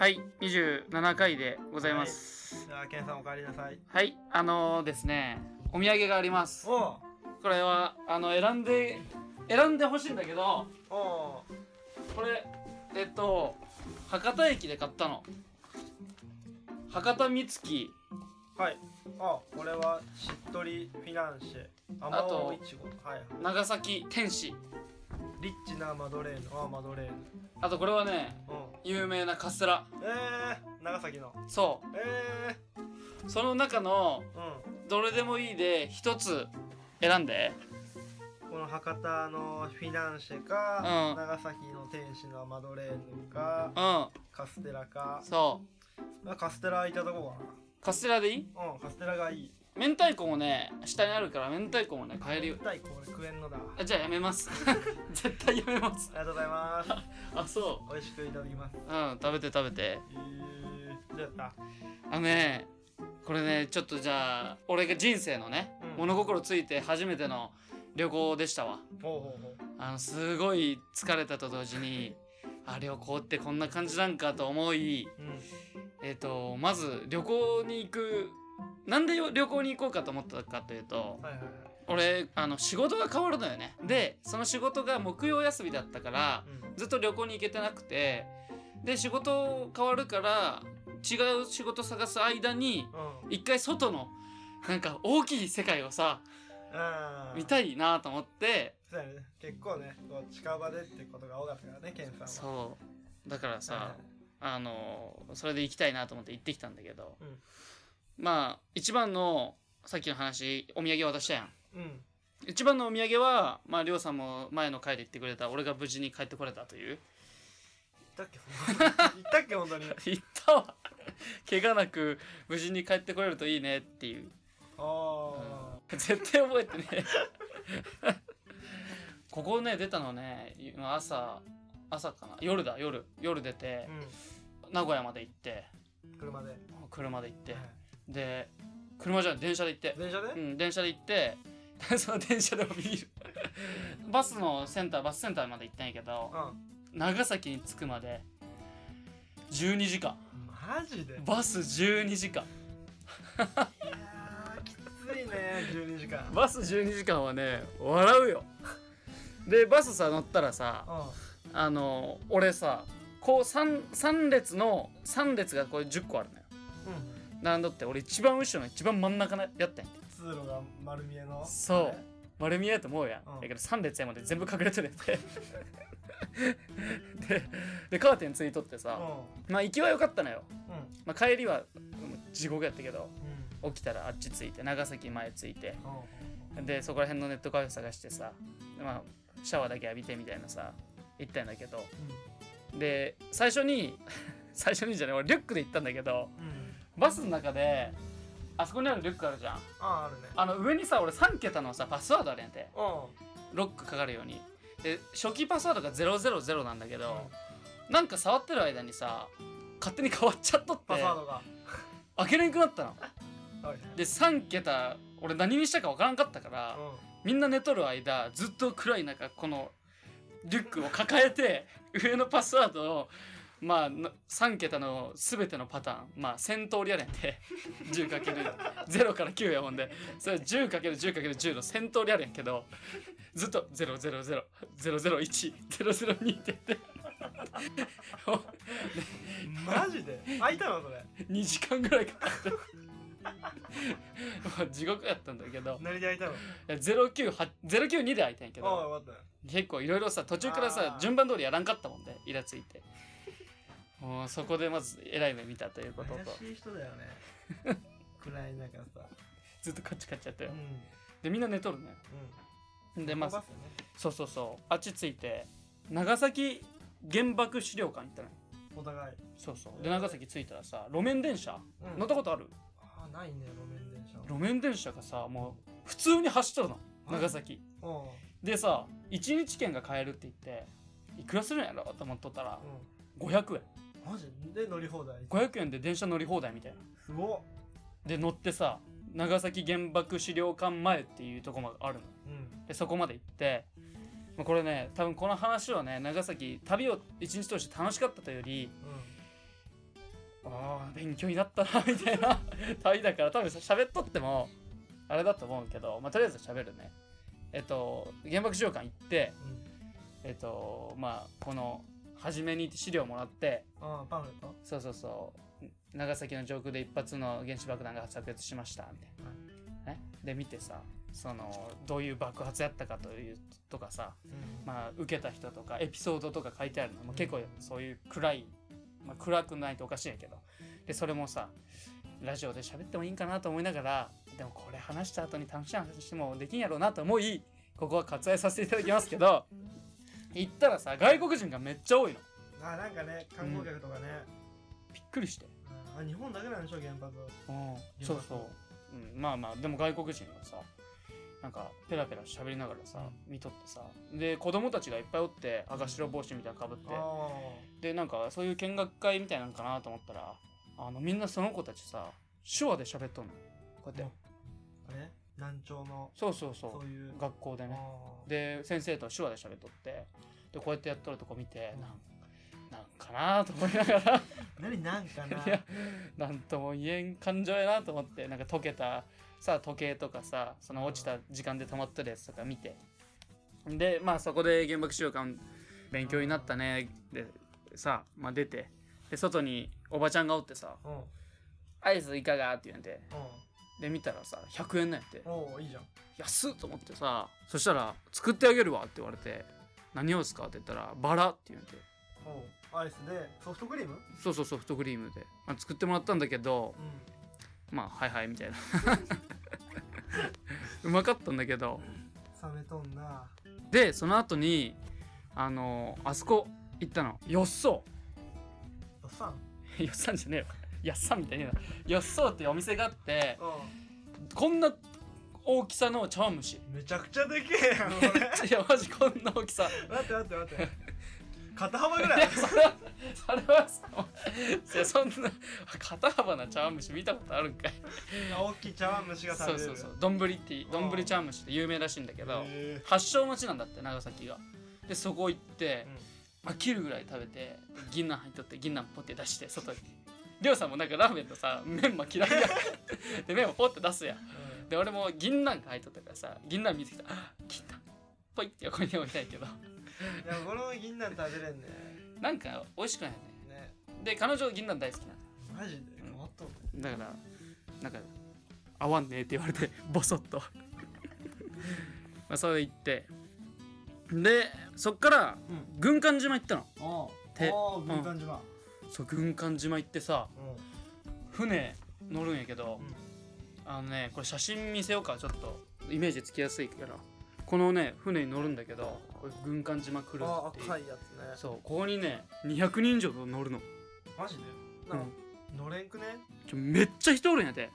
はい27回でございます。じゃあさんお帰りなさい。はい、あのー、ですねお土産があります。これはあの選んで選んでほしいんだけどおこれえっと博多駅で買ったの。博多美月。うはい。あこれはしっとりフィナンシェ。ああとはいはい。長崎天使。リッチなマドレーヌ。あマドレーヌ。あとこれはねうん有名なカステラ。えー、長崎の。そえうその中のー、うん。どれでもいいで一つ選んで。この博多のフィナンシェか、うん。長崎の天使のマドレーヌかうん。カステラか。そう。あカステラいただこカステラでいい？うかなうんカステラがいい明太子もね下にあるから明太子もね買えるよ明太子俺食えんのだ。あじゃあやめます。絶対やめます。ありがとうございます。あそ美味しくいただきます。ううん食べて食べて。えー、どうやった？あのねこれねちょっとじゃあ俺が人生のね、うん。物心ついて初めての旅行でしたわ。ほうほうほう。あのすごい疲れたと同時にあ旅行ってこんな感じなんかと思いうん。えっ、とまず旅行に行くなんで旅行に行こうかと思ったかというとはいはいはい俺あの仕事が変わるのよね。でその仕事が木曜休みだったからうんずっと旅行に行けてなくてで仕事変わるから違う仕事探す間にうん。一回外のなんか大きい世界をさ見たいなと思って。結構ねこう近場でってことが多かったからねケンさんは。そう。だからさはあのそれで行きたいなと思って行ってきたんだけど、うんまあ一番のさっきの話お土産渡したやん。いうん。一番のお土産はまありょうさんも前の回で言ってくれた。俺が無事に帰ってこれたという。言ったっけ言ったっけ本当に。言ったわ。怪我なく無事に帰ってこれるといいねっていう。あ絶対覚えてねここね出たのね朝朝かな。夜だ夜。夜出てあう名古屋まで行って。ん車で。車で行って。はいで車じゃない電車で行って。電車で？うん電車で行って その電車でもビール。バスのセンターバスセンターまで行ったんやけどうん。長崎に着くまで12時間。マジで？いバス12時間。やーきついね12時間。バス12時間はね笑うよ。でバスさ乗ったらさうあの俺さこう 3, 3列の3列がこれ10個あるのよ。んうんなんだって俺一番後ろの一番真ん中のやったん。や通路が丸見えの。そう。丸見えやと思うやん、うん。だけど3列やまで全部隠れてるって。ででカーテンついとってさ、まあ行きは良かったのよ、うん。うんまあ、帰りはうん地獄やったけどうん。起きたらあっち着いて長崎前着いて。うんでそこら辺のネットカフェ探してさ、まあ、シャワーだけ浴びてみたいなさ行ったんだけど。で最初に 最初にじゃない俺リュックで行ったんだけどうんうんバスの中であそこにあるリュックあるじゃん。ああるね。あの上にさ俺3桁のさパスワードあるやんて。うん。ロックかかるように。で初期パスワードが000なんだけど、なんか触ってる間にさ勝手に変わっちゃっとってパスワードが。開けれなくなったの。はいで3桁俺何にしたか分からんかったから、うん。みんな寝とる間ずっと暗い中このリュックを抱えて上のパスワードをまあな3桁の全てのパターン。まあ1000通りやねんて。10×0 から9やもんで。それ 10×10×10 の1000通りあるんやけどずっと00000100102って言って。マジで？開いたのそれ。2時間ぐらいかかって。まあ地獄やったんだけど。何で開いたの？いや098 092で開いたんやけあど結構いろいろさ途中からさ順番通りやらんかったもんでイラついてもうそこでまずえらい目見たということと。怪しい人だよね。暗い中さ。ずっとカチカチやったようん。でみんな寝とるね。うん。でまずバスね。そうそうそう。あっち着いて長崎原爆資料館行ったのよ。お互い。そうそう。で長崎着いたらさ路面電車。うん。乗ったことある？ああないね路面電車。路面電車がさもう普通に走っとるの。長崎。うん。うんでさ1日券が買えるって言っていくらするんやろ？と思っとったら500円マジ？で乗り放題？500円で電車乗り放題みたいな。すごっ。で乗ってさ長崎原爆資料館前っていうとこまであるの。うん。でそこまで行ってまあこれね多分この話はね長崎旅を一日通して楽しかったというよりああ勉強になったなみたいな 旅だから多分さ喋っとってもあれだと思うけどまあとりあえず喋るね。えっと原爆資料館行ってえっとまあこの初めに資料もらってああパンフレット？そうそうそう。長崎の上空で一発の原子爆弾が炸裂しましたみたいな、ね、で見てさそのどういう爆発やったかというとかさうん。まあ、受けた人とかエピソードとか書いてあるのも結構そういう暗い、まあ、暗くないとおかしいんやけど。でそれもさラジオで喋ってもいいんかなと思いながらでもこれ話した後に楽しい話してもできんやろうなと思いここは割愛させていただきますけど行ったらさ外国人がめっちゃ多いの。あなんかね観光客とかね、びっくりしてあ日本だけなんでしょ原発うん。そうそう、うん、まあまあでも外国人がさなんかペラペラ喋りながらさ、見とってさ。で子供たちがいっぱいおって赤白帽子みたいなのかぶって、あでなんかそういう見学会みたいなのかなと思ったらあのみんなその子たちさ手話で喋っとんの。こうやって。あれ？難聴のそうそうそう。そういう。学校でね。で先生と手話で喋っとって。でこうやってやっとるとこ見てなんなんかなと思いながら。何なんかな。いやなんとも言えん感情やなと思ってなんか溶けたさ時計とかさその落ちた時間で止まってるやつとか見て。でまあそこで原爆資料館勉強になったね。でさ、まあ、出て。で外におばちゃんがおってさうんうん「アイスいかが?」って言うんでで見たらさ100円なんやって。おおいいじゃん。安っと思ってさそしたら「作ってあげるわ」って言われて「何をですか?」って言ったら「バラ」って言うんでおうアイスでソフトクリーム？そうそうソフトクリームで、まあ、作ってもらったんだけどうん。まあはいはいみたいな。うまかったんだけど。冷めとんな。でその後にあのあそこ行ったの。よっそおっさん？う よっさんじゃねえよやっさんみたいなよっそうっていうお店があってうこんな大きさの茶碗蒸し。んめちゃくちゃでけえやんこれ。いやマジこんな大きさ。待って待って待って。肩幅ぐいらいや それはそれはさいやそんな肩幅な茶碗蒸し見たことあるんかい。大きい茶碗蒸しが食べれる。そうそうそう。丼って丼茶碗蒸しって有名らしいんだけどへ発祥の地なんだって長崎が。でそこ行って飽きるぐらい食べて 銀杏入っとって銀杏ポッて出して外にりょうさんもなんかラーメンとさメンマ嫌いや。ん でメンマポッて出すやん。えで俺も銀杏が入っとったからさ銀杏見てきたあ銀杏ポイって横に置いたいけど。いや俺も銀杏食べれんね。なんか美味しくないよね。ね。で彼女銀杏大好きなの。マジで？ん。だからなんか合わんねえって言われて ボソッと。まあそれで行って。でそっからうん。軍艦島行ったの。あてああ軍艦島そう軍艦島行ってさう船乗るんやけど、うん。あのねこれ写真見せようかちょっと。イメージつきやすいから。このね船に乗るんだけどこれ軍艦島クルんあって。いう赤いやつね。そうここにね200人以上乗るの、マジで？うなんん。か乗れんくね？ちょめっちゃ人おるんやて。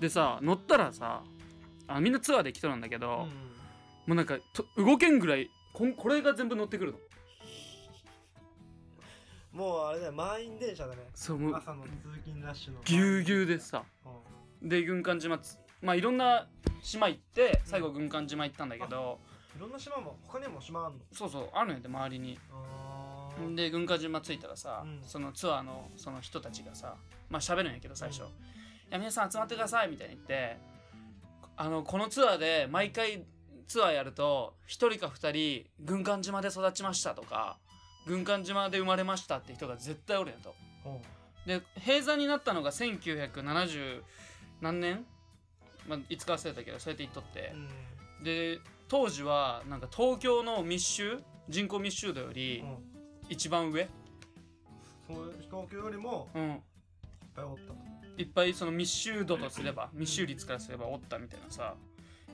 でさ乗ったらさあみんなツアーで来とるんだけど、うん。もうなんかと動けんぐらいこんこれが全部乗ってくるのもうあれだよ満員電車だね。そうもう朝の通勤ラッシュの。ぎゅうぎゅうでさ。うん。で軍艦島つまあいろんな島行って最後軍艦島行ったんだけど、いろんな島も他にも島あんの？そうそうあるんやで周りに。で軍艦島着いたらさ、うん。そのツアーのその人たちがさまあ喋るんやけど最初「うんいや皆さん集まってください」みたいに言ってあのこのツアーで毎回ツアーやると1人か2人軍艦島で育ちましたとか軍艦島で生まれましたって人が絶対おるんやと。うん。で閉山になったのが1970何年、まあ、いつか忘れたけどそうやって言っとって。う、ん。で当時はなんか東京の密集？人口密集度よりうん。一番上、そう東京よりもうん、いっぱいおったと。いっぱいその密集度とすれば密集率からすればおったみたいなさ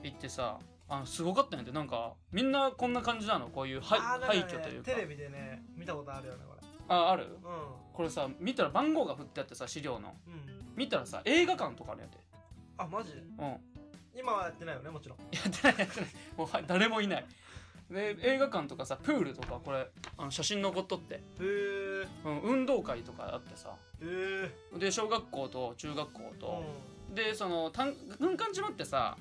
言ってさあのすごかったんやて。なんかみんなこんな感じなの？こういう廃あーなんかね廃墟というか。テレビでね見たことあるよねこれ。あある？うこれさ見たら番号が振ってあってさ資料の。んうん。見たらさ映画館とかあるんやて。あマジ？でうん。や今はやってないよねもちろん。ってないやってない。もうはい誰もいない。で映画館とかさプールとかこれあの写真残っとって、へえうん、運動会とかあってさ。へえで小学校と中学校うと、でそのたん軍艦島ってさ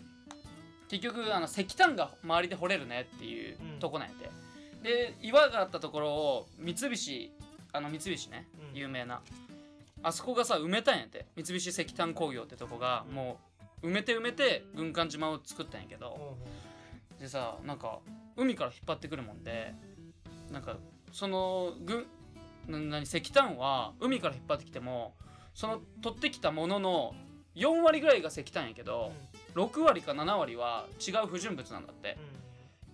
結局あの石炭が周りで掘れるねっていううん。とこなんやて、で岩があったところを三菱あの三菱ね、うん。有名な。あそこがさ埋めたんやって。三菱石炭工業ってとこがもう埋めて埋めて軍艦島を作ったんやけど、でさなんか海から引っ張ってくるもんでなんかその軍な何石炭は海から引っ張ってきてもその取ってきたものの4割ぐらいが石炭やけど6割か7割は違う不純物なんだって。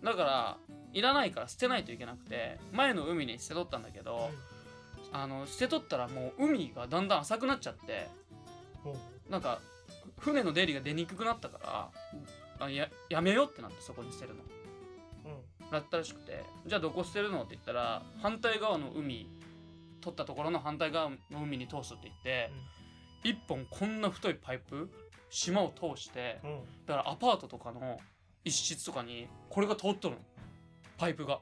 だからいらないから捨てないといけなくて前の海に捨てとったんだけどあの捨てとったらもう海がだんだん浅くなっちゃってなんか船の出入りが出にくくなったからあややめようってなってそこに捨てるの。うん。だったらしくてじゃあどこ捨てるのって言ったら反対側の海取ったところの反対側の海に通すって言って、一本こんな太いパイプ島を通してうん。だからアパートとかの一室とかにこれが通っとるの。パイプが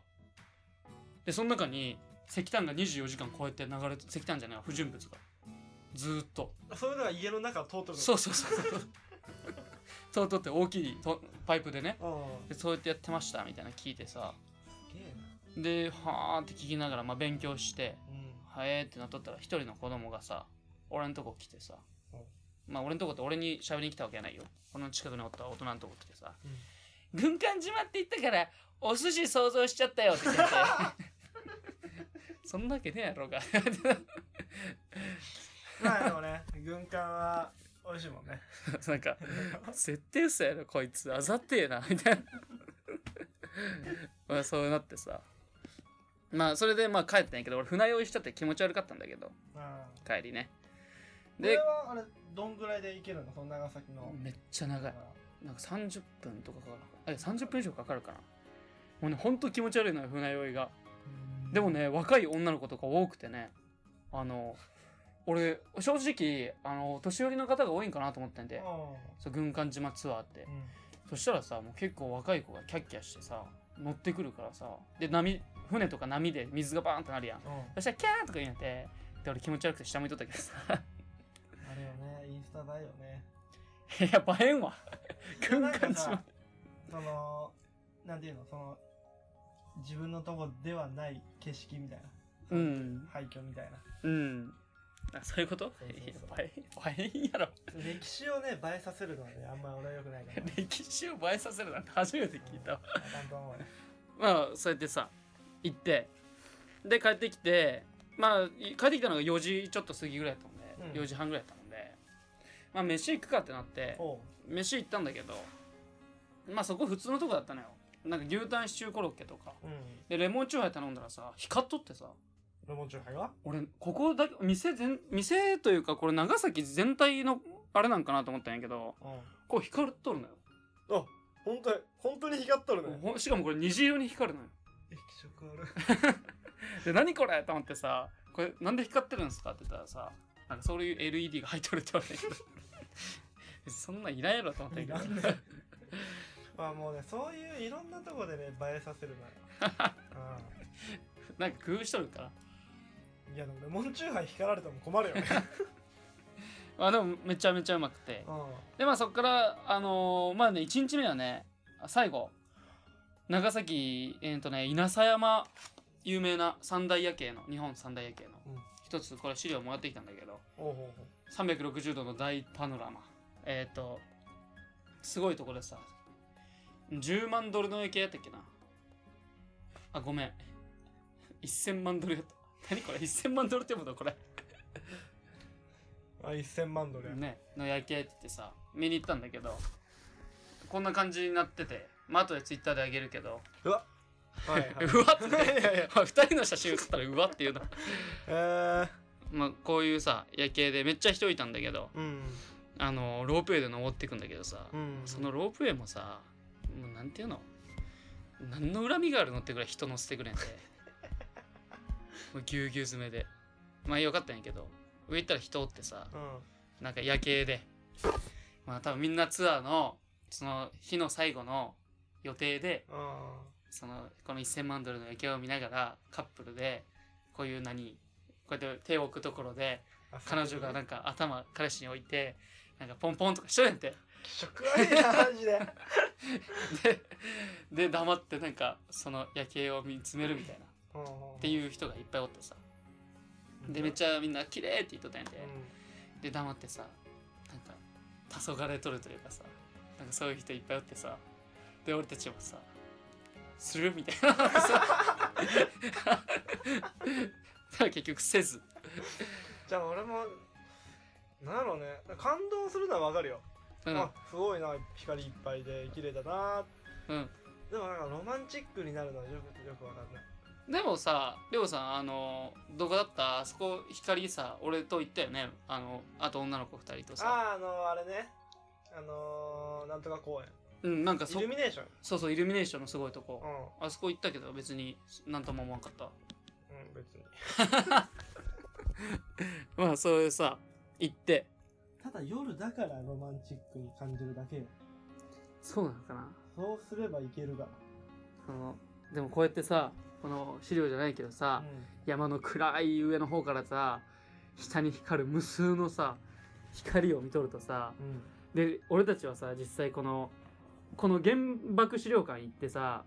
でその中に石炭が24時間こうやって流れて石炭じゃないわ不純物が。ずーっと。そういうのが家の中を通ってるの。そうそうそうそう。そ う通って大きいとパイプでね。うん。でそうやってやってましたみたいなの聞いてさ。すげえな。ではーって聞きながら、まあ、勉強してうん。はえーってなっとったら一人の子供がさ俺んとこ来てさうんまあ俺んとこって俺に喋りに来たわけやないよ。俺の近くにおった大人のとこ来てさ「軍艦島って言ったからお寿司想像しちゃったよ」って言って。て そんなわけねえやろうが。まあでもね軍艦は美味しいもんね。なんか絶対嘘やろこいつ。あざってえなみたいな。まあそうなってさ。まあそれでまあ帰ったんやけど俺船酔いしちゃって気持ち悪かったんだけど。うん帰りねではあれどんぐらいで行けるの？その長崎の。めっちゃ長い。なんか30分とかかかる。あれ30分以上かかるかな。もうねほんと気持ち悪いのよ船酔いが。でもね若い女の子とか多くてね。あの俺正直あの年寄りの方が多いんかなと思ってんで。うそう軍艦島ツアーって。んうん。そしたらさもう結構若い子がキャッキャしてさ乗ってくるからさ。で波船とか波で水がバーンってなるやん。うん。そしたらキャーとか言うんやって。で俺気持ち悪くて下向いとったけどさンスタだよね。いや映えんわ。軍艦さ島そのなんていうのその自分のとこではない景色みたいな。うん。廃墟みたいな。うん。あそういうこと？そうそうそう。いや映え映えんやろ。歴史をね映えさせるのはねあんま俺はよくないから。歴史を映えさせるなんて初めて聞いたわ。あかんと思うよ。まあそうやってさ行って。で帰ってきてまあい帰ってきたのが4時ちょっと過ぎぐらいだったもんで、うん。4時半ぐらいだったもんでまあ飯行くかってなって飯行ったんだけどまあそこ普通のとこだったのよ。なんか牛タンシチューコロッケとか。うん。でレモンチューハイ頼んだらさ光っとってさ。レモンチューハイは？俺ここだけ店全店というかこれ長崎全体のあれなんかなと思ったんやけどうん。こう光っとるのよ。あ本当に本当に光っとるね。ほしかもこれ虹色に光るのよ。液色ある。で何これと思ってさこれなんで光ってるんですかって言ったらさなんかそういう LED が入っとるって言われてそんなんいらんやろと思ったけど。まあもうねそういういろんなとこでね映えさせるのよ。なんか工夫しとるからうんいやでもレモンチューハイ光られても困るよね。あでもめちゃめちゃうまくて。うでまあそっからあのーまあね1日目はねあ最後長崎えっ、とね稲佐山有名な三大夜景の日本三大夜景のうん一つこれ資料もらってきたんだけどんおうほう。ほ360度の大パノラマ。えっ、とすごいとこでさ10万ドルの夜景やったっけな。あごめん。1000万ドルやった。何これ？1000万ドルってことこれ。う あ1000万ドルや。ねの夜景って言ってさ見に行ったんだけどこんな感じになっててまあ後でツイッターであげるけどうわはいはい。うわって。いやいや。いや2人の写真写ったらうわっていうのえー、まあこういうさ夜景でめっちゃ人いたんだけどうん。あのロープウェイで登っていくんだけどさ、うん。そのロープウェイもさもうなんていうの？何の恨みがあるのってぐらい人乗せてくれんで。もうぎゅうぎゅう詰めで。まあよかったんやけど上行ったら人おってさうん。なんか夜景で。まあ多分みんなツアーのその日の最後の予定でうんそのこの1000万ドルの夜景を見ながらカップルでこういう何こうやって手を置くところであ彼女がなんか頭彼氏に置いてなんかポンポンとかしとるやんて。気色悪いなマジで。でで黙ってなんかその夜景を見つめるみたいな。っっていう人がいっぱいおってさ。でめっちゃみんな綺麗って言っとったんやで、うん。で黙ってさなんか黄昏とるというかさなんかそういう人いっぱいおってさ。で俺たちもさするみたいな。結局せず。じゃあ俺もなんやろうね。感動するのはわかるよ、うん。あすごいな光いっぱいで綺麗だな。うん。でもなんかロマンチックになるのはよくよくわかんない。でもさりょうさんあのどこだった？あそこ光さ俺と行ったよね？あのあと女の子2人とさ。あああのあれね。あのー、なんとか公園うんなんかそイルミネーション？そうそうイルミネーションのすごいとうこん。あそこ行ったけど別になんとも思わんかった。うん別に。まあそういうさ行って。ただ夜だからロマンチックに感じるだけよ。そうなのかな。そうすればいけるが。そのでもこうやってさこの資料じゃないけどさ、うん。山の暗い上の方からさ下に光る無数のさ光を見とるとさうん。で俺たちはさ実際このこの原爆資料館行ってさ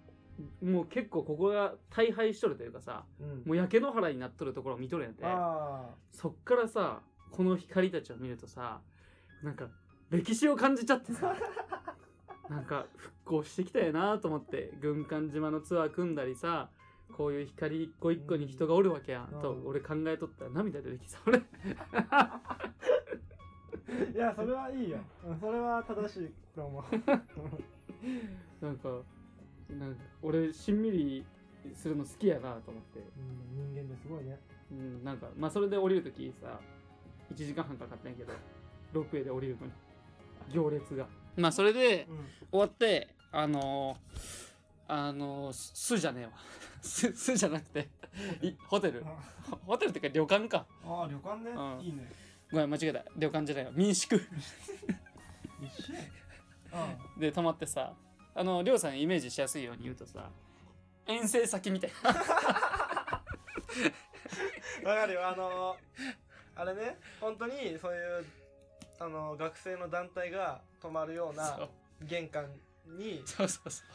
もう結構ここが大敗しとるというかさうん。もう焼け野原になっとるところを見とるんやって。あそっからさこの光たちを見るとさなんか歴史を感じちゃってさ なんか復興してきたよなと思って軍艦島のツアー組んだりさこういう光一個一個に人がおるわけやん、うん。と俺考えとったら涙出てきたい やそれはいいよ、うん、それは正しいと思う なんかなんか俺しんみりするの好きやなと思って、うん人間ですごいね。うん、なんかまあそれで降りるときさ1時間半かかったんやけどロープウェイで降りるのに。行列が。まあそれでうん。終わってあのーあのーすすじゃねえわ。すすじゃなくていホテル。あ。ホテルっていうか旅館か。あ旅館ね、うん。いいね。ごめん間違えた。旅館じゃないわ。民宿。一緒で泊まってさあのりょうさんイメージしやすいように言うとさ遠征先みたい。な わかるよ。あのあれね本当にそういうあの学生の団体が泊まるような玄関にそうそうそう。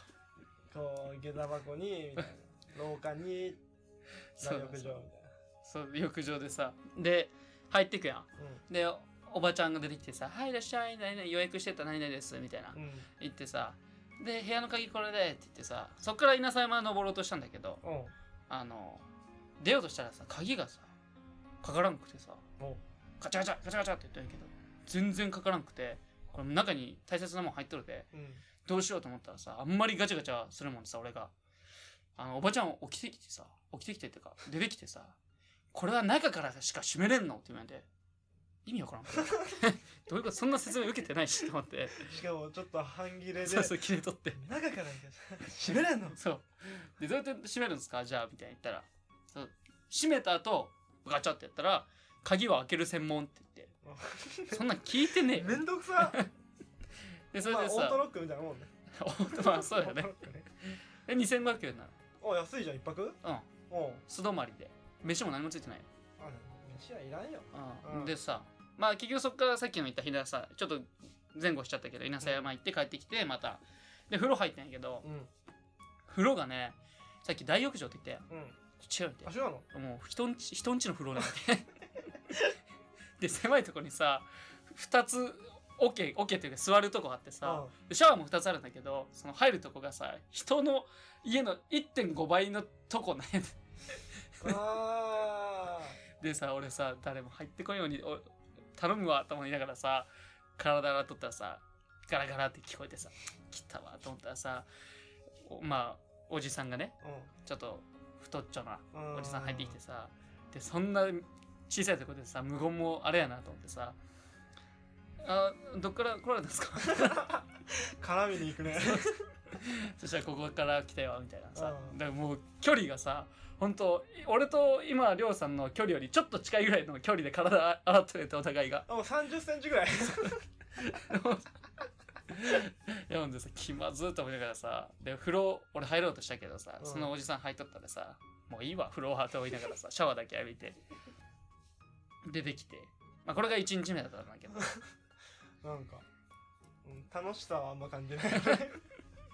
こう下駄箱にみたいな。廊下にそう大浴場みたいそう浴場でさで入ってくやん。なでおおばちゃんが出てきてさ「はいいらっしゃい何々予約してた何々です」みたいなうん。うん言ってさで部屋の鍵これでって言ってさそっから稲佐山登ろうとしたんだけどうん。あの出ようとしたらさ鍵がさかからんくてさガチャガチャガチャガチャって言ったんやけど全然かからんくてこれ中に大切なもん入っとるでうん。どうしようと思ったらさあんまりガチャガチャするもんでさ俺が。あのおばちゃん起きてきてさ起きてきてっていうか出てきてさこれは中からしか閉めれんの？って言われて意味わからん。どういうこと？そんな説明受けてないしと思って。しかもちょっと半切れでそうそう切れ取って。中から閉めれんの。そう。でどうやって閉めるんですか？じゃあみたいに言ったら。そう。閉めた後ガチャってやったら鍵は開ける専門って言って。そんなん聞いてねえよ。めんどくさ。でそれまあでさ、オートロックみたいなもんね。まあそうだよね。オートロックね。で2500円なお安いじゃん一泊？のうん。おう。素泊まりで。飯も何もついてない。よあ飯はいらんよ。うん。うん。でさまあ結局そっからさっきの言った日ださちょっと前後しちゃったけど稲佐山行って帰ってきてまた。で風呂入ったんやけどうん。風呂がねさっき大浴場って言ったやん。うん。違うって。あ、そうなの？もう人んち人んちの風呂なん でで狭いとこにさ2つオケオケっていうか座るとこあってさでシャワーも2つあるんだけどその入るとこがさ人の家の1.5倍のとこなんやあでさ俺さ誰も入ってこんようにお頼むわと思いながらさ体洗っとったらさガラガラって聞こえてさ来たわと思ったらさおまあおじさんがねーうん。ちょっと太っちょなうん。おじさん入ってきてさでそんな小さいとこでさ無言もあれやなと思ってさ「あどっから来られたんですか? 絡みに行くね」そしたらここから来たよみたいなさ。うん。だからもう距離がさ本当俺と今りょうさんの距離よりちょっと近いぐらいの距離で体洗っててお互いが。あもう30センチぐらい。いやほんでさ気まずいと思いながらさで風呂俺入ろうとしたけどさ、うん。そのおじさん入っとったらさもういいわ風呂はと思いながらさ シャワーだけ浴びて。出てきて。まあこれが1日目だったんだけど。なんか、うん、楽しさはあんま感じない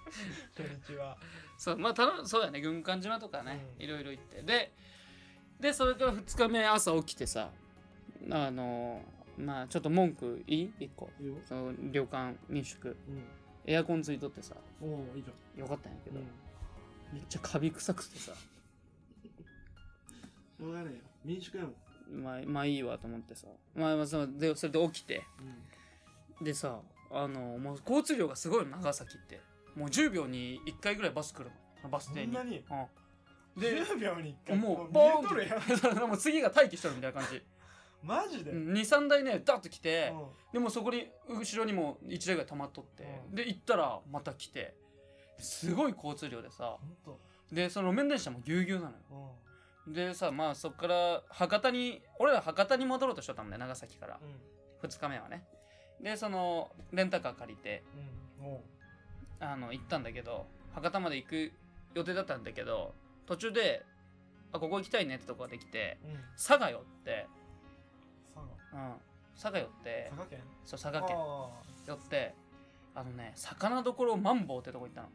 初日は。そうまあたのそうやね。軍艦島とかね、うん。いろいろ行って。ででそれから2日目朝起きてさあのまあちょっと文句いい？一個。いいよその旅館民宿。うエアコンついとってさ。んおおいいじゃよかったんやけど、ん。めっちゃカビ臭くてさ。うがないよ。民宿やもん。まあまあいいわと思ってさ。まあまあそのでそれで起きて。でさあのもう交通量がすごいの長崎ってもう10秒に1回ぐらいバス来るの。バス停に。そんなに？うん、で10秒に1回？もう見ボーンえとるやん。もう次が待機しとるみたいな感じ。マジで？23台ねダッと来て、うん。でもそこに後ろにも1台ぐらい止まっとって、うん。で行ったらまた来て。すごい交通量でさ。でその路面電車もぎゅうぎゅうなのよ。うん。でさまあそっから博多に俺ら博多に戻ろうとしとったんだよ長崎から。うん。2日目はね。でそのレンタカー借りて。うんあの行ったんだけど博多まで行く予定だったんだけど途中であここ行きたいねってとこができてうん。佐賀寄って、佐うん、佐賀寄って。賀佐賀県？そう佐賀県。あ寄ってあのね魚どころマンボウってとこ行ったの。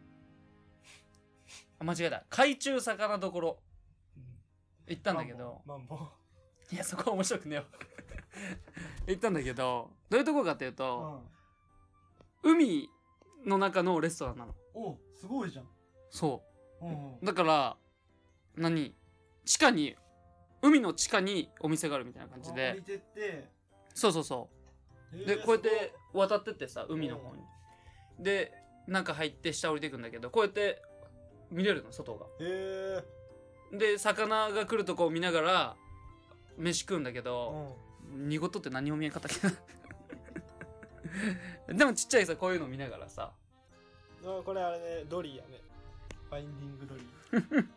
あ間違えた。海中魚どころ。ー行ったんだけど。マンボウ。いやそこは面白くねえよ 行ったんだけどどういうとこかっていうボとウうん。海の中のレストランなの。おすごいじゃん。そう。んうだから何？地下に海の地下にお店があるみたいな感じ降でりてって。そうそうそう。でこうやって渡ってってさ海の方に。で中入って下降りていくんだけどこうやって見れるの外が。へえで魚が来るとこを見ながら飯食うんだけうど、ん。濁っとって何も見えんかったっけ でもちっちゃいさこういうの見ながらさ。あこれあれねドリーやね。ファインディングドリー。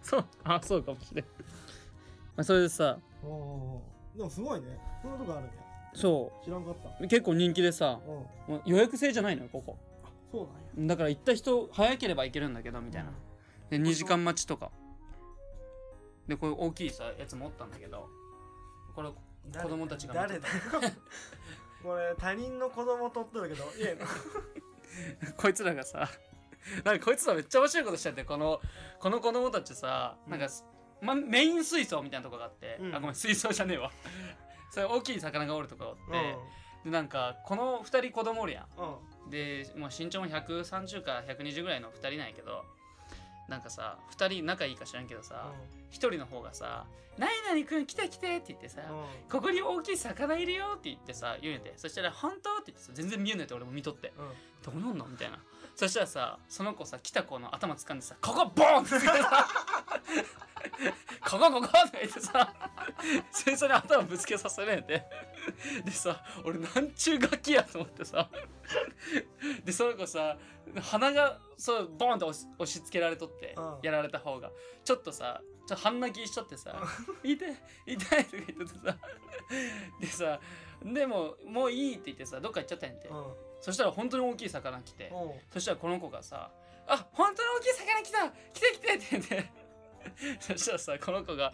そうあそうかもしれん、まあ、それでさ。おおでもすごいね。そんなとこあるねそ知らんかった。う結構人気でさ。うん。もう予約制じゃないのよここ。そうなんや。だから行った人早ければ行けるんだけどみたいな。で2時間待ちとか。でこういう大きいさやつ持ったんだけど。これ子供たちが誰だこれ他人の子供取っとるけどいえの こいつらがさなんかこいつらめっちゃ面白いことしちゃってこのこの子供たちさなんか、ま、メイン水槽みたいなとこがあって、うん。あごめん水槽じゃねえわ。それ大きい魚がおるとこがあって、でなんかこの2人子供おるやうん。うん。んでもう身長も130から120ぐらいの2人なんやけどなんかさ2人仲いいか知らんけどさ1人の方がさ「何々くん来て来て」って言ってさ、ここに大きい魚いるよって言ってさ言うんやて。そしたら「本当?」って言ってさ全然見えないって俺も見とって。うんうんどうなんの？みたいな。そしたらさその子さ来た子の頭掴んでさ「ここボーン!」ってつけてさ「ここここ!」って言ってさ先生に頭ぶつけさせられてでさ俺なんちゅうガキやと思ってさ。でその子さ鼻がそうボーンって押し押し付けられとって、うん。やられた方が。ちょっとさちょっと半泣きしとってさ「痛 い痛い」とか言っててさ。でさでももういいって言ってさどっか行っちゃったんやん。て、そしたら本当に大きい魚来て、うん。そしたらこの子がさ「あ本当に大きい魚来た来て来て」って言って。そしたらさこの子が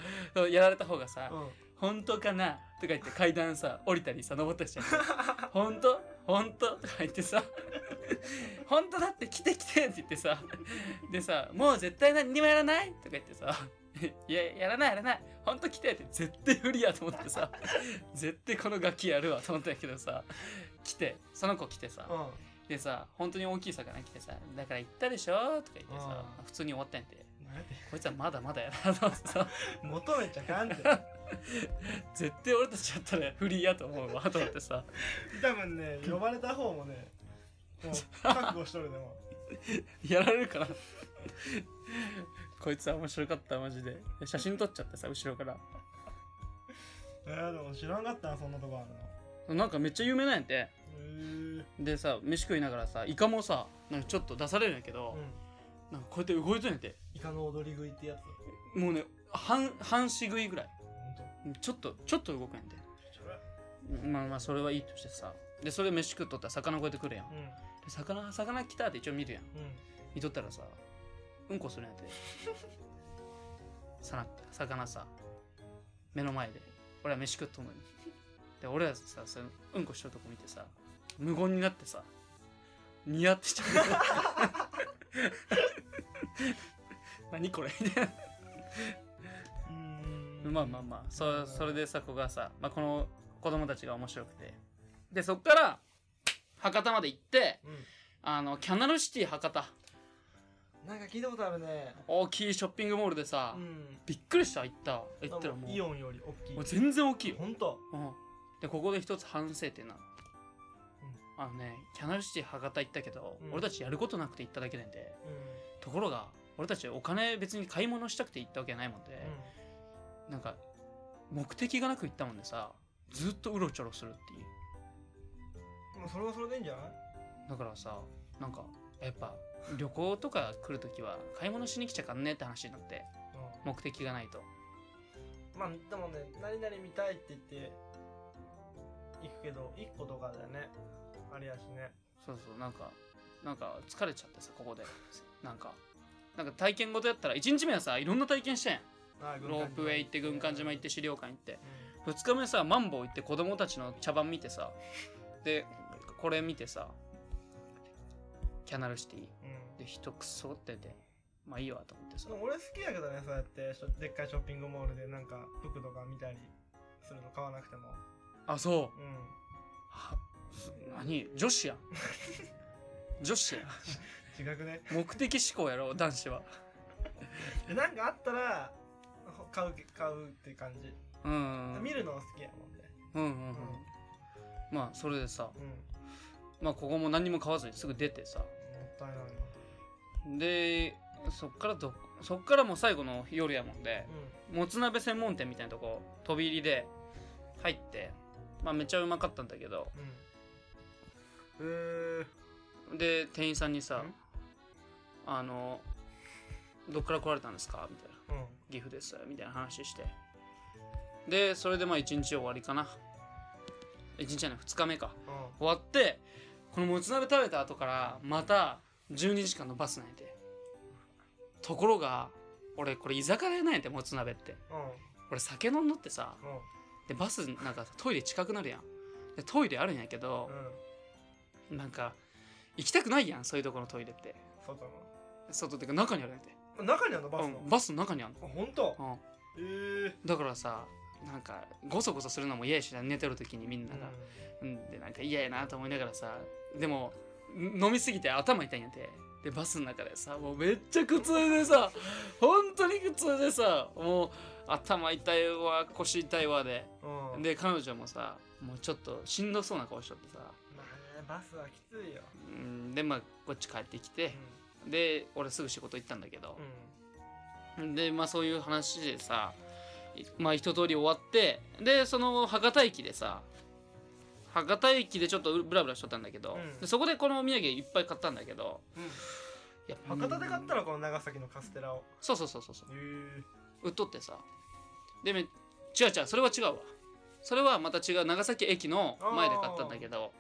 やられた方がさうん「本当かな?」とか言って階段さ降りたりさ登ったりして「本当？本当?」とか言ってさ「本当だって来て来て」って言ってさ。でさ「もう絶対何にもやらない?」とか言ってさ「いややらないやらない。本当来て」って。絶対無理やと思ってさ。絶対このガキやるわ。と思ったけどさ。来てその子来てさ、うん。でさ本当に大きい魚来てさ「だから言ったでしょ?」とか言ってさ。うん。普通に終わったんやてこいつはまだまだやなと思ってさ。求めちゃかんって 絶対俺たちやったらフリーやと思うわと思ってさ。多分ね呼ばれた方もねもう覚悟しとるでも。やられるかなこいつは面白かったマジで。写真撮っちゃってさ後ろから。えー、でも知らんかったなそんなとこあるの。なんかめっちゃ有名なんやって。へえでさ飯食いながらさイカもさなんかちょっと出されるんやけど、うん。なんかこうやって動いてんやて。イカの踊り食いってやつ。もうね半半死食いぐらいちょっとちょっと動くんやてまあまあそれはいいとしてさ。でそれ飯食っとったら魚こうやって来るやん。うん。で魚魚来たって一応見るやん。うん。見とったらさうんこするんやて。さな魚さ。目の前で。俺は飯食っとんのに。で俺はさそのうんこしとるとこ見てさ無言になってさニヤってしちゃう 何これ？みたいな。うんまあまあまあうん。そそれでさここがさ、まあ、この子供たちが面白くて。でそっから博多まで行ってうあのキャナルシティ博多。んなんか聞いたことあるね。大きいショッピングモールでさ、うん。びっくりした行った。行ったらもう。イオンより大きい。もう全然大きいよ、ほんとうん、でここで一つ反省点なの、あのねキャナルシティ博多行ったけど、うん。俺たちやることなくて行っただけなんでうん。ところが俺たちお金別に買い物したくて行ったわけないもんで、なんか目的がなく行ったもんでさずっとうろちょろするっていう。うんまあそれはそれでいいんじゃない？だからさなんかやっぱ旅行とか来るときは買い物しに来ちゃかんねって話になって目的がないと。まあでもね何々見たいって言って行くけど一個とかだよね。ありやしね。そうそうなんかなんか疲れちゃってさここで。なんかなんか体験事やったら1日目はさいろんな体験したやん。あロープウェイ行って軍艦島行って資料館行って。う2日目さマンボウ行って子供たちの茶番見てさ。でこれ見てさキャナルシティ。んうん。で人くそってて。まあいいわと思ってさ。俺好きやけどねそうやって。でっかいショッピングモールでなんか服とか見たりするの買わなくても。あそう。うん。はす何？女子やん。女子やん。違くね？目的思考やろ男子は。でなんかあったらほ買う買うって感じ、うん。うん見るの好きやもんね。うんうんうん。まあそれでさ。うん。もまあここも何にも買わずにすぐ出てさ。ったいないな。でそっからどそっからもう最後の夜やもんでもつ鍋専門店みたいなとこ飛び入りで入ってまあめっちゃうまかったんだけど。うん。うんへえで店員さんにさん「あのどっから来られたんですか?」みたいな。うん「岐阜です」みたいな話して。でそれでまあ1日終わりかな。1日じゃない2日目か。うん。終わってこのもつ鍋食べた後からまた12時間のバスなんやてところが俺これ居酒屋なんやてもつ鍋って。うん。俺酒飲んどってさうん。でバスなんかトイレ近くなるやん。でトイレあるんやけどうん。なんか行きたくないやんそういうとこのトイレって。外の。外っていうか中にあるんやて中にあるのバスの、うんバスの中にあるあ本当？の、うん、ええだからさなんかゴソゴソするのも嫌やしな寝てる時にみんなが、うん、でなんか嫌やなと思いながらさでもん飲みすぎて頭痛いんやて。でバスの中でさもうめっちゃ苦痛でさ 本当に苦痛でさもう頭痛いわ腰痛いわで。うん。うんで彼女もさもうちょっとしんどそうな顔しとってさ、まあねバスはきついよ。うん、でまあこっち帰ってきてで俺すぐ仕事行ったんだけど。う、ん。でまあそういう話でさいまあ一通り終わってでその博多駅でさ博多駅でちょっとブラブラしとったんだけど、うん。でそこでこのお土産いっぱい買ったんだけどうん。いや博多で買ったららこの長崎のカステラを。そうそうそうそうそう。売っとってさ。でめ違う違うそれは違うわ。それはまた違う長崎駅の前で買ったんだけど。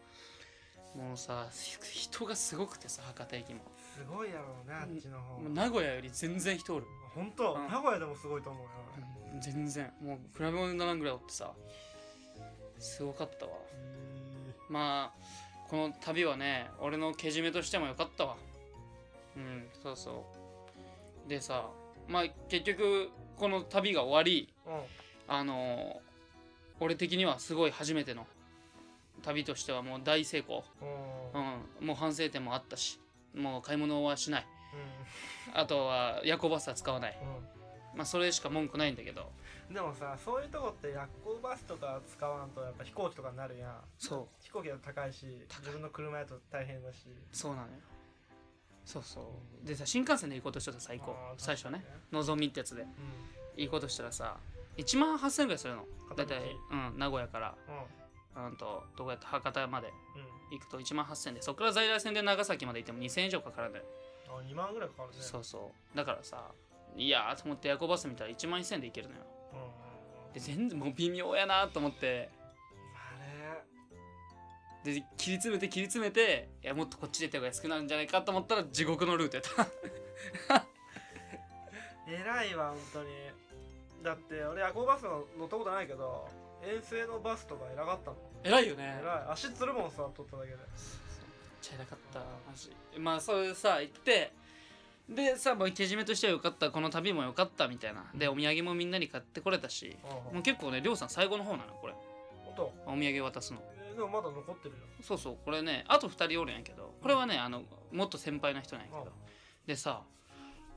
もうさ人がすごくてさ博多駅もすごいやろうねあっちの方。もう名古屋より全然人おる。本当、うん。名古屋でもすごいと思うようん全然。もう比べ物にならんぐらいおってさ。すごかったわ。まあこの旅はね俺のけじめとしてもよかったわ。うんそうそう。でさまあ結局この旅が終わりうん。あのー俺的にはすごい初めての旅としてはもう大成功、うん、もう反省点もあったしもう買い物はしない。あとは夜行バスは使わない。まあそれしか文句ないんだけど。うんでもさそういうとこって夜行バスとか使わんとやっぱ飛行機とかになるやん。そう。飛行機は高いし自分の車やと大変だし。そうなのよ。そうそう。でさ新幹線で行こうとしてた最高最初ね。のぞみってやつで。行こうとしたらさ1万8000円ぐらいするの。片道。だいたい、うん、名古屋からうんうんとどこやった博多までうん。行くと1万8000円でそこから在来線で長崎まで行っても2000円以上かかるんだよあ2万ぐらいかかるねそうそう。だからさいやーと思って夜行バス見たら1万1000円で行けるのよ。うんで全然もう微妙やなと思って。あれ？で切り詰めて切り詰めていやもっとこっちでた方が安くなるんじゃないかと思ったら地獄のルートやった。偉いわ本当に。だって俺夜行バス乗ったことないけど遠征のバスとか偉かったもん。偉いよね。偉い。足つるもんさ取っただけで。めっちゃ偉かったマジ。まあそれでさ行ってででさもうけじめとしてはよかったこの旅もよかったみたいな。でお土産もみんなに買ってこれたしうんもう結構ねりょうさん最後の方なのこれ。お土産渡すの。えーでもまだ残ってるよ。そうそうこれねあと2人おるんやけどこれはねあのもっと先輩な人なんやけどうん。でさ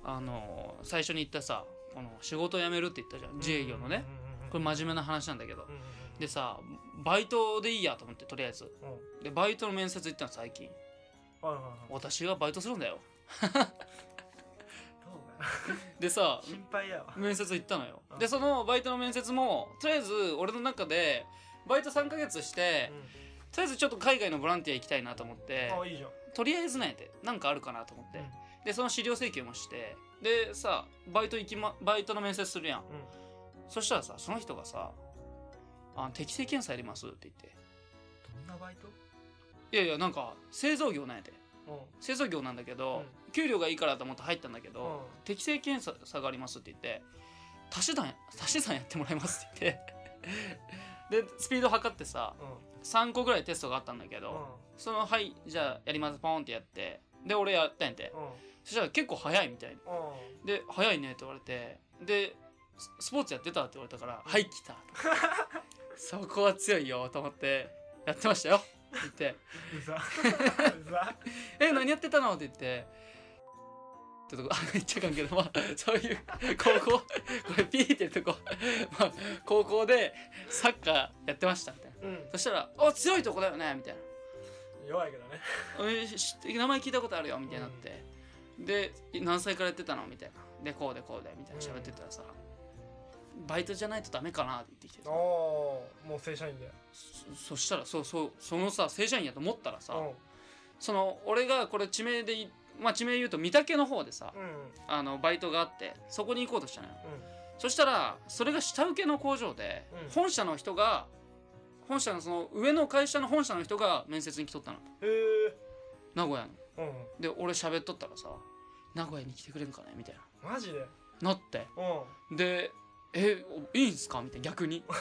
あの最初に言ったさこの仕事辞めるって言ったじゃん。自営業のねこれ真面目な話なんだけど。うんうんうん。でさバイトでいいやと思ってとりあえず。うん。うんでバイトの面接行ったの最近。はいはいはい。私がバイトするんだよ。でさ面接行ったのよ。うん。でそのバイトの面接もとりあえず俺の中でバイト3ヶ月してとりあえずちょっと海外のボランティア行きたいなと思ってうんあいいじゃん。とりあえずねってなんかあるかなと思って。でその資料請求もして。でさバイト行きまバイトの面接するやん。うんそしたらさその人がさ「あ適正検査やります」って言って。どんなバイト？いやいやなんか製造業なんやでうん。製造業なんだけど、給料がいいからと思って入ったんだけど、うん。適正検査がありますって言って足し算足し算やってもらいますって言って。でスピード測ってさうん。3個ぐらいテストがあったんだけど、うん。その「はいじゃあやります」ポンってやって。で俺やったんやて。うん。そしたら結構早いみたいで「早いね」って言われて。でススポーツやってたって言われたから「はい来た」そこは強いよと思って「やってましたよ」って言って。うざうざ「え何やってたの?」って言って。ってとこあ言っちゃあかんけどまあそういう高校これピーってとこまあ高校でサッカーやってましたみたいな。うん。そしたら「あ強いとこだよね」みたいな。弱いけどね名前聞いたことあるよみたいになって、で何歳からやってたの？みたいな。でこうでこうでみたいな。喋ってたらさ、バイトじゃないとダメかなって言ってきておおもう正社員だよそそしたらそうそうそのさ正社員やと思ったらさ、うん。その俺がこれ地名でいまあ地名言うと御嶽の方でさ、うんあのバイトがあってそこに行こうとしたのよ。うん。そしたらそれが下請けの工場で、うん。本社の人が本社のその上の会社の本社の人が面接に来とったの。へえ名古屋のうんで俺喋っとったらさ名古屋に来てくれんかね？みたいマジで？ななって。うん。で「えおいいんすか?」みたいな逆に。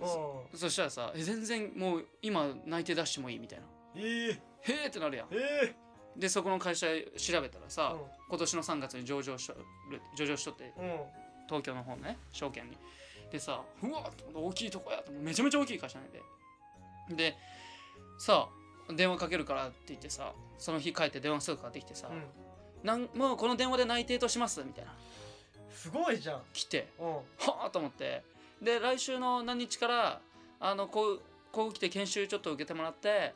うん。そしたらさ「え全然もう今内定出してもいい」みたいな。ええ「へえ!」ってなるやん。えでそこの会社調べたらさ、う今年の3月に上場しとる上場しとってんうん。東京の方のね証券に。でさうわ大きいとこやとめちゃめちゃ大きい会社なんで。でさ電話かけるからって言ってさその日帰って電話すぐかかってきてさ、うん。なんもうこの電話で内定としますみたいなすごいじゃん。来て。うん。はあと思って。で来週の何日からあのこうこう来て研修ちょっと受けてもらって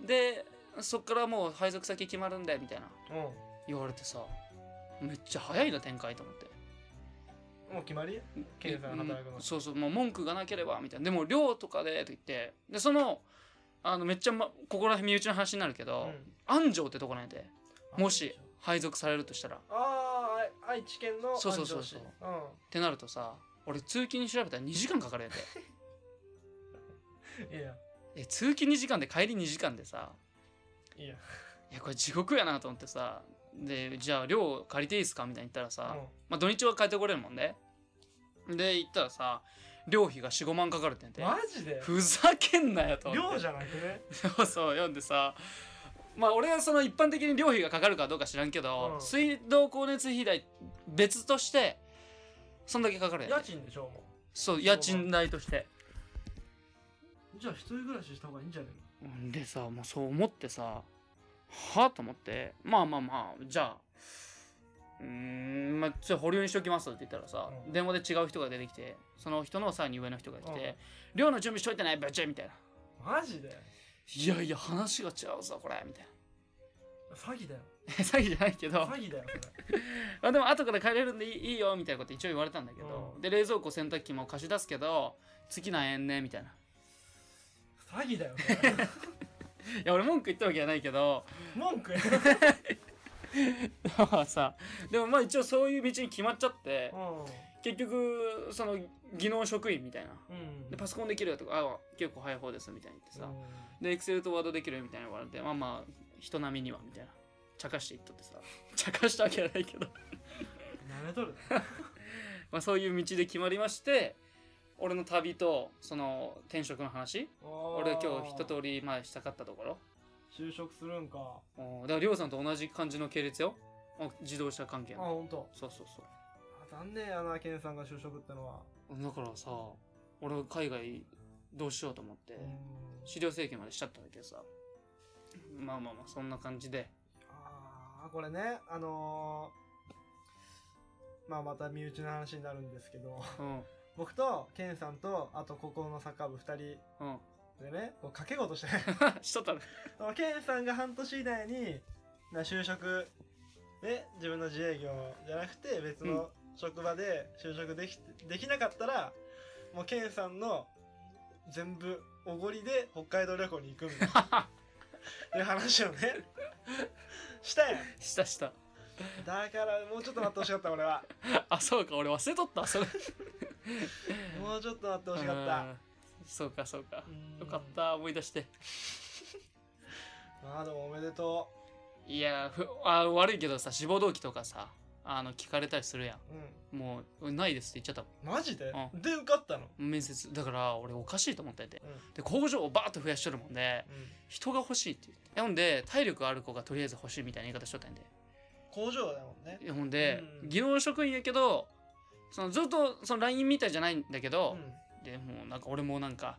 でそっからもう配属先決まるんでみたいな。うん。言われてさめっちゃ早いな展開と思って。もう決まり？経済の働くの。うんそうそうもう文句がなければみたいな。でも寮とかでと言って。でそのあのめっちゃ、ま、ここら辺身内の話になるけど、安城ってとこなんやでうんもし配属されるとしたら。っああ愛知県のそうそうそうそう。安城市。てなるとさ俺通勤に調べたら2時間かかるんやでうんいや。え通勤2時間で帰り2時間でさ。いや。いやこれ地獄やなと思ってさ。でじゃあ寮借りていいですか？みたいに言ったらさ、うん。まあ土日は帰ってこれるもんね。で行ったらさ寮費が45万かかるって言って。マジで？ふざけんなよと思って。量じゃなくね？そうそう。読んでさまあ俺はその一般的に寮費がかかるかどうか知らんけど、うん。水道光熱費代別としてそんだけかかるやん家賃でしょもそう家賃代として。うじゃあ一人暮らしした方がいいんじゃね？うんでさもうそう思ってさはあと思ってまあまあまあじゃあうーんまあちょっと保留にしときますって言ったらさ、うん。電話で違う人が出てきてその人のさらに上の人が来てうん「寮の準備しといてねブチみたいな。マジで「いやいや話が違うぞこれ」みたいな。詐欺だよ。詐欺じゃないけど。詐欺だよ。でも後から帰れるんでいいいいよみたいなこと一応言われたんだけど、うん。で冷蔵庫洗濯機も貸し出すけど月なんえんねみたいな。詐欺だよ。いや俺文句言ったわけじゃないけど。文句？や まあさでもまあ一応そういう道に決まっちゃって。う結局その技能職員みたいな。んうん。でパソコンできるよとかあ結構早い方ですみたいに言ってさ、でエクセルとワードできるよみたいな言われてまあまあ人並みにはみたいな。茶化していっとってさ。茶化したわけじゃないけど。なめとる まあそういう道で決まりまして俺の旅とその転職の話。俺俺今日一通り前したかったところ。就職するんか。だからりょうさんと同じ感じの系列よ。あ自動車関係あの本当。そうそうそあ残念やなケンさんが就職ってのは。うだからさ俺は海外どうしようと思ってうん。資料請求までしちゃったんだけどさ。まあまあまあそんな感じで。ああこれねあのーまあまた身内の話になるんですけどうん。僕とケンさんとあと高校のサッカー部2うん。人でねこう掛け事して。しとったねケンさんが半年以内にな就職ね自分の自営業じゃなくて別の職場で就職できできなかったらもうケンさんの全部おごりで北海道旅行に行くみたいな。う話をねしたやん。したした。だからもうちょっと待ってほしかった俺は。あそうか俺忘れとったそれ。もうちょっと待ってほしかった。うん そうか そうか。うん。よかった思い出して。まあでもおめでといやふあ悪いけどさ志望動機とかさあの聞かれたりするやううん。んもうないですって言っちゃったマジで、うで受かったの？面接。だから俺おかしいと思ってて。うん。で工場をバーッと増やしとるもんでうん。人が欲しいって言って。ほんで体力ある子がとりあえず欲しいみたいな言い方しとったんで。工場だもんね。いやほんで、うん。技能職員やけどそのずっとその LINE みたいじゃないんだけうど、ん。でもうなんか俺もなんか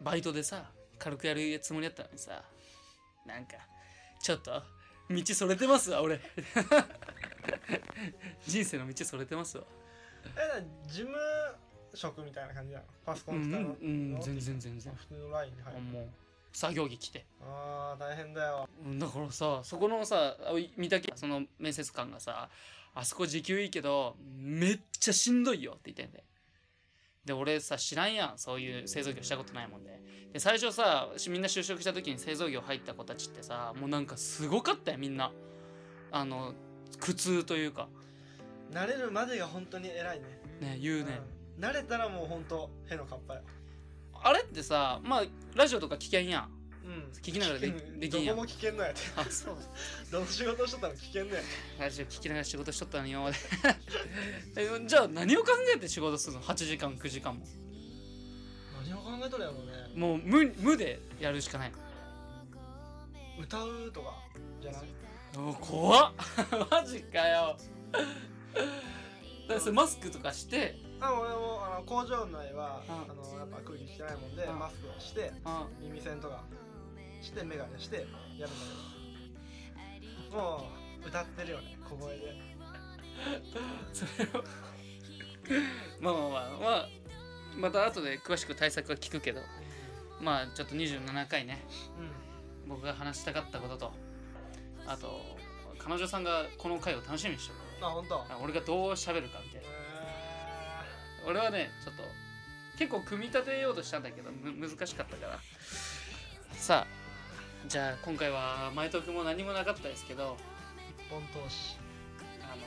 バイトでさ軽くやるつもりやったのにさなんかちょっと道それてますわ俺。人生の道それてますわ。え事務職みたいな感じなの？パソコうんン使うの、うん全然全然。普通のラインに入る、もう作業着着て。ああ大変だよ。うんだからさそこのさあ見たけその面接官がさあそこ時給いいけどめっちゃしんどいよって言ってんでで俺さ知らんやん。そういう製造業したことないもんで。で最初さみんな就職した時に製造業入った子たちってさもうなんかすごかったよみんな。あの苦痛というか。慣れるまでが本当に偉いね。ね言うね、うん。慣れたらもう本当へのかっぱよあれってさまあラジオとか危険やんうん。聞きながらで危できんやん。どこも危険なんやて。あそう。どの仕事しとったら危険だよラジオ聞きながら仕事しとったのに今まで。えじゃあ何を考えて仕事するの？8時間9時間も。何を考えとるやろうね。もう無無でやるしかない歌うとかじゃない？お怖っ。マジかよ。だからそれマスクとかして？あ俺もあの工場内は、うん。あのやっぱ空気汚いもんで、うん。マスクをしてあ耳栓とかして眼鏡してやるんだけど。もう歌ってるよね小声で。それをまあまあまあまあまた後で詳しく対策は聞くけどまあちょっと27回ねうん。僕が話したかったこととあと彼女さんがこの回を楽しみにしてる。あ本当。俺がどう喋るかみたいな。え俺はねちょっと結構組み立てようとしたんだけどむ難しかったから。さあじゃあ今回は前徳も何もなかったですけどー、一本投資あの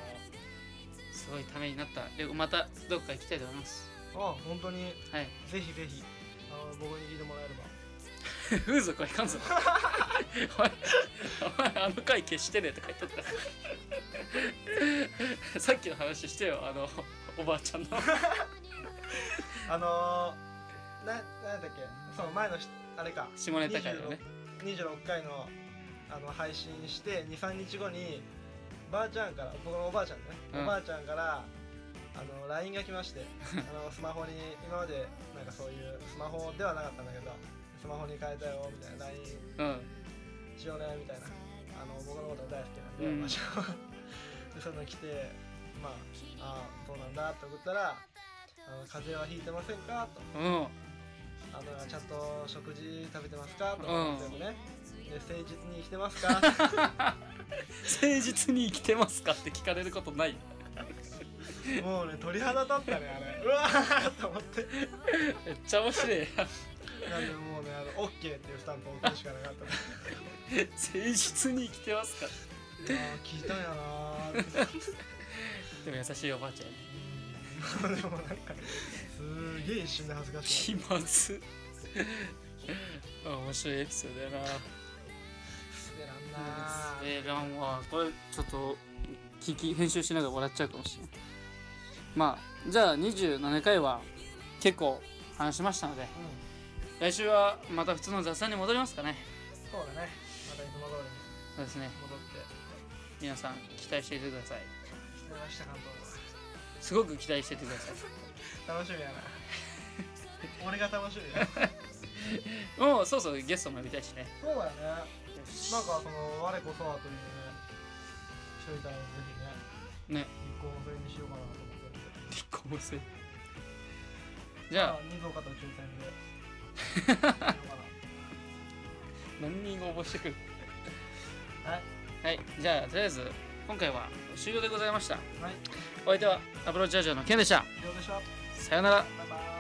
すごいためになった。でまたどっか行きたいと思います。あ本当に。はい。ぜひぜひ。あの僕に聞いてもらえれば。風俗はいかんぞ。お前お前あの回消してねとか言っとった。さっきの話してよあのおばあちゃんの。あのー、ななんだっけ？その前のしあれか。下ネタ回のね26回のあの配信して23日後にばあちゃんから僕のおばあちゃんね、うん。おばあちゃんからあの LINE が来まして あのスマホに今までなんかそういうスマホではなかったんだけどスマホに変えたよみたいな LINE うん。しようねみたいな。あの僕のことが大好きなんで、うん。で その来てまあああそうなんだって送ったらあの風邪はひいてませんかと。うんあのちゃんと食事食べてますか？とうんか全部ね、で誠実に生きてますか？誠実に生きてますかって聞かれることない。もうね鳥肌立ったねあれ。うわーと思って。めっちゃ面白いなんでもうねあの OK っていうスタンプを送るしかなかった。ね誠実に生きてますか？いやー聞いたんやなでも優しいおばあちゃん でもなんかすーげえ一瞬で恥ずかしい気まず面白いエピソードやな。滑らんな。ーえー、ランはこれちょっと聞き編集しながら笑っちゃうかもしれないまあじゃあ27回は結構話しましたのでうん来週はまた普通の雑談に戻りますかね。そうだね。またいつも通りにそうですね戻って。皆さん期待していてください。す。ごく期待しててください楽しみやな。俺が楽しみやもうそうそうゲストも呼びたいしね。そうだよねなんかその我こそはというね人いたらぜひね。ね立候補制にしようかなと思ってる立候補制じゃあ。ま人数多かったら抽選で。何人応募してくるはい。はい。じゃあとりあえず今回は終了でございました。はい。お相手はアプローチラジオのケンでした。以上でした。さよなら。バイバイ